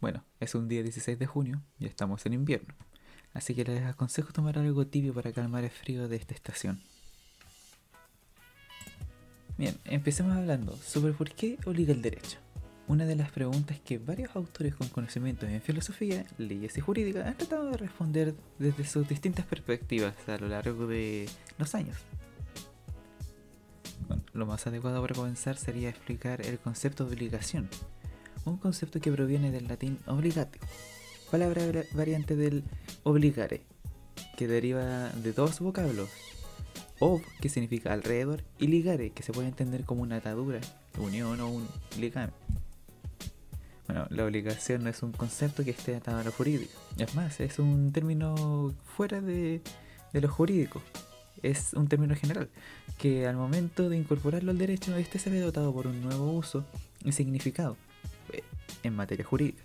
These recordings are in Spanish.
Bueno, es un día 16 de junio y estamos en invierno, así que les aconsejo tomar algo tibio para calmar el frío de esta estación. Bien, empecemos hablando sobre por qué obliga el derecho. Una de las preguntas que varios autores con conocimientos en filosofía, leyes y jurídica han tratado de responder desde sus distintas perspectivas a lo largo de los años. Bueno, lo más adecuado para comenzar sería explicar el concepto de obligación, un concepto que proviene del latín obligatio, palabra variante del obligare, que deriva de dos vocablos, ob, que significa alrededor, y ligare, que se puede entender como una atadura, unión o un ligame. Bueno, la obligación no es un concepto que esté atado a lo jurídico. Es más, es un término fuera de, lo jurídico. Es un término general, que al momento de incorporarlo al derecho, este se ve dotado por un nuevo uso y significado en materia jurídica.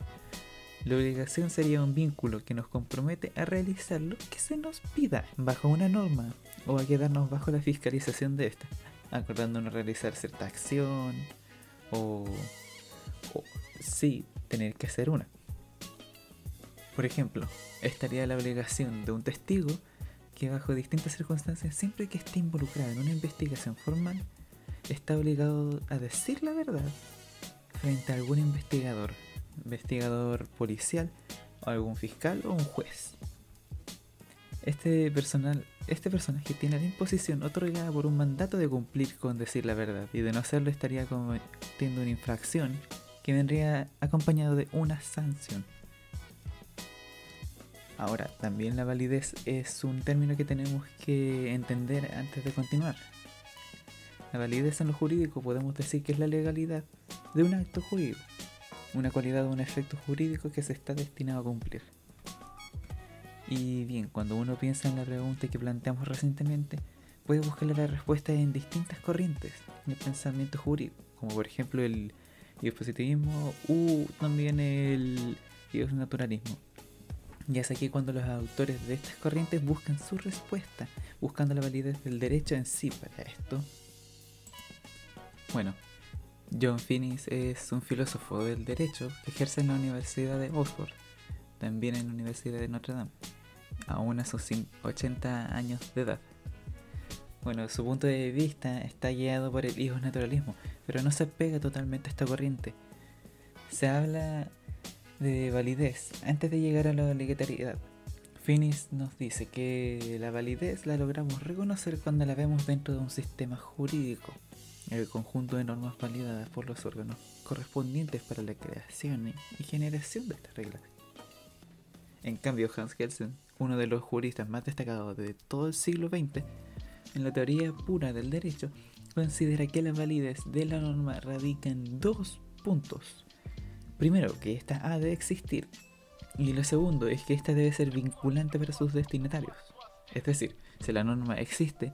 La obligación sería un vínculo que nos compromete a realizar lo que se nos pida bajo una norma o a quedarnos bajo la fiscalización de esta, acordándonos realizar cierta acción o, o sí tener que hacer una. Por ejemplo, estaría la obligación de un testigo que bajo distintas circunstancias, siempre que esté involucrado en una investigación formal, está obligado a decir la verdad frente a algún investigador, investigador policial, o algún fiscal o un juez. Este, personal, este personaje tiene la imposición otorgada por un mandato de cumplir con decir la verdad y de no hacerlo estaría cometiendo una infracción que vendría acompañado de una sanción. Ahora, también la validez es un término que tenemos que entender antes de continuar. La validez en lo jurídico podemos decir que es la legalidad de un acto jurídico, una cualidad o un efecto jurídico que se está destinado a cumplir. Y bien, cuando uno piensa en la pregunta que planteamos recientemente, puede buscarle la respuesta en distintas corrientes de pensamiento jurídico, como por ejemplo el positivismo u también el naturalismo. Ya sé que cuando los autores de estas corrientes buscan su respuesta, buscando la validez del derecho en sí para esto. Bueno, John Finnis es un filósofo del derecho que ejerce en la Universidad de Oxford, también en la Universidad de Notre Dame, aún a sus 80 años de edad. Bueno, su punto de vista está guiado por el hijo naturalismo, pero no se pega totalmente a esta corriente. Se habla de validez antes de llegar a la obligatoriedad. Finis nos dice que la validez la logramos reconocer cuando la vemos dentro de un sistema jurídico el conjunto de normas validadas por los órganos correspondientes para la creación y generación de estas reglas. En cambio, Hans Kelsen, uno de los juristas más destacados de todo el siglo XX, en la teoría pura del derecho, considera que la validez de la norma radica en dos puntos. Primero, que ésta ha de existir, y lo segundo es que ésta debe ser vinculante para sus destinatarios. Es decir, si la norma existe,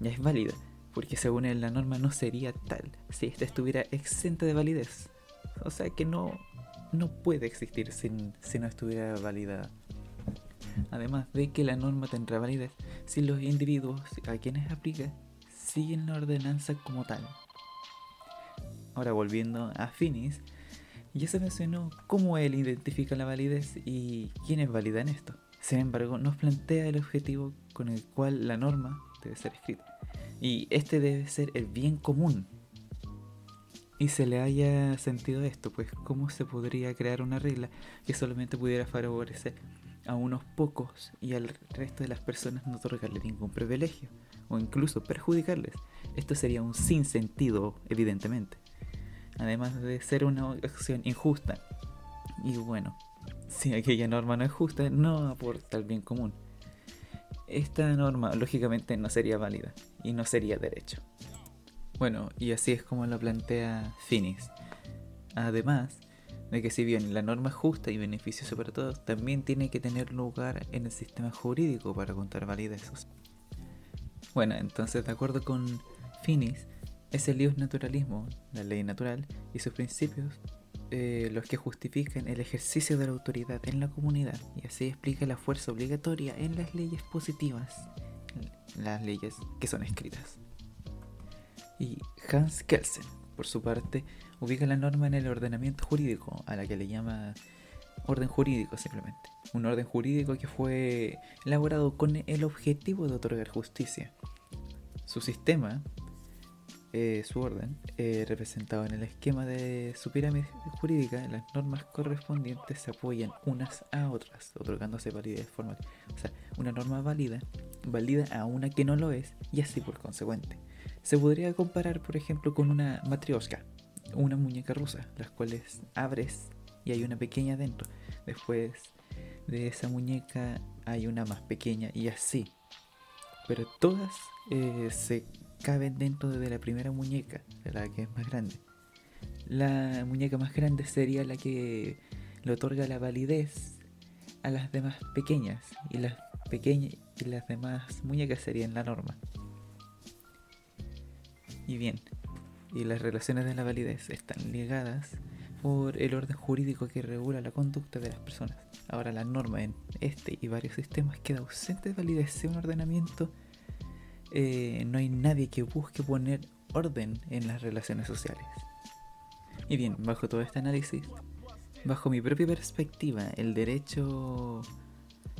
ya es válida, porque según él la norma no sería tal si ésta estuviera exenta de validez. O sea que no, no puede existir sin, si no estuviera validada. Además de que la norma tendrá validez si los individuos a quienes aplica siguen la ordenanza como tal. Ahora volviendo a Finis, ya se mencionó cómo él identifica la validez y quién es válida en esto. Sin embargo, nos plantea el objetivo con el cual la norma debe ser escrita. Y este debe ser el bien común. Y se le haya sentido esto, pues cómo se podría crear una regla que solamente pudiera favorecer a unos pocos y al resto de las personas no otorgarle ningún privilegio o incluso perjudicarles. Esto sería un sinsentido, evidentemente. Además de ser una acción injusta. Y bueno, si aquella norma no es justa, no aporta al bien común esta norma lógicamente no sería válida y no sería derecho. Bueno, y así es como lo plantea Finis. Además de que si bien la norma es justa y beneficiosa para todos, también tiene que tener lugar en el sistema jurídico para contar validez. Bueno, entonces de acuerdo con Finis, es el dios naturalismo, la ley natural y sus principios eh, los que justifican el ejercicio de la autoridad en la comunidad y así explica la fuerza obligatoria en las leyes positivas, las leyes que son escritas. Y Hans Kelsen, por su parte, ubica la norma en el ordenamiento jurídico, a la que le llama orden jurídico simplemente. Un orden jurídico que fue elaborado con el objetivo de otorgar justicia. Su sistema, eh, su orden, eh, representado en el esquema de su pirámide jurídica, las normas correspondientes se apoyan unas a otras, otorgándose validez formal. O sea, una norma válida valida a una que no lo es y así por consecuente. Se podría comparar, por ejemplo, con una matrioshka, una muñeca rusa, las cuales abres y hay una pequeña dentro. Después de esa muñeca hay una más pequeña y así. Pero todas eh, se caben dentro de la primera muñeca, la que es más grande. La muñeca más grande sería la que le otorga la validez a las demás pequeñas y las pequeñas y las demás muñecas serían la norma. Y bien, y las relaciones de la validez están ligadas por el orden jurídico que regula la conducta de las personas. Ahora la norma en este y varios sistemas queda ausente de validez sea un ordenamiento. Eh, no hay nadie que busque poner orden en las relaciones sociales. Y bien, bajo todo este análisis, bajo mi propia perspectiva, el derecho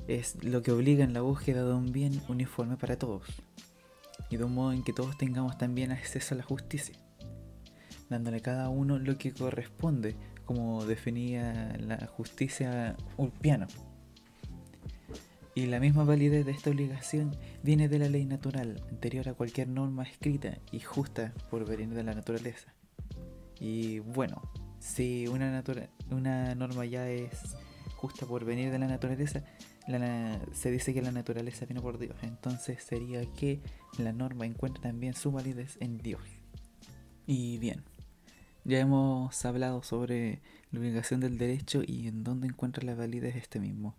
es lo que obliga en la búsqueda de un bien uniforme para todos y de un modo en que todos tengamos también acceso a la justicia dándole a cada uno lo que corresponde, como definía la justicia ulpiano. Y la misma validez de esta obligación viene de la ley natural, anterior a cualquier norma escrita y justa por venir de la naturaleza. Y bueno, si una, norma ya es justa por venir de la naturaleza, se dice que la naturaleza viene por Dios. Entonces sería que la norma encuentra también su validez en Dios. Y bien, ya hemos hablado sobre la obligación del derecho y en dónde encuentra la validez este mismo.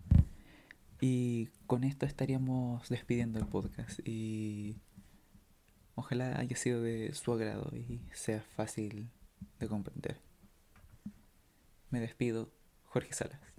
Y con esto estaríamos despidiendo el podcast y ojalá haya sido de su agrado y sea fácil de comprender. Me despido, Jorge Salas.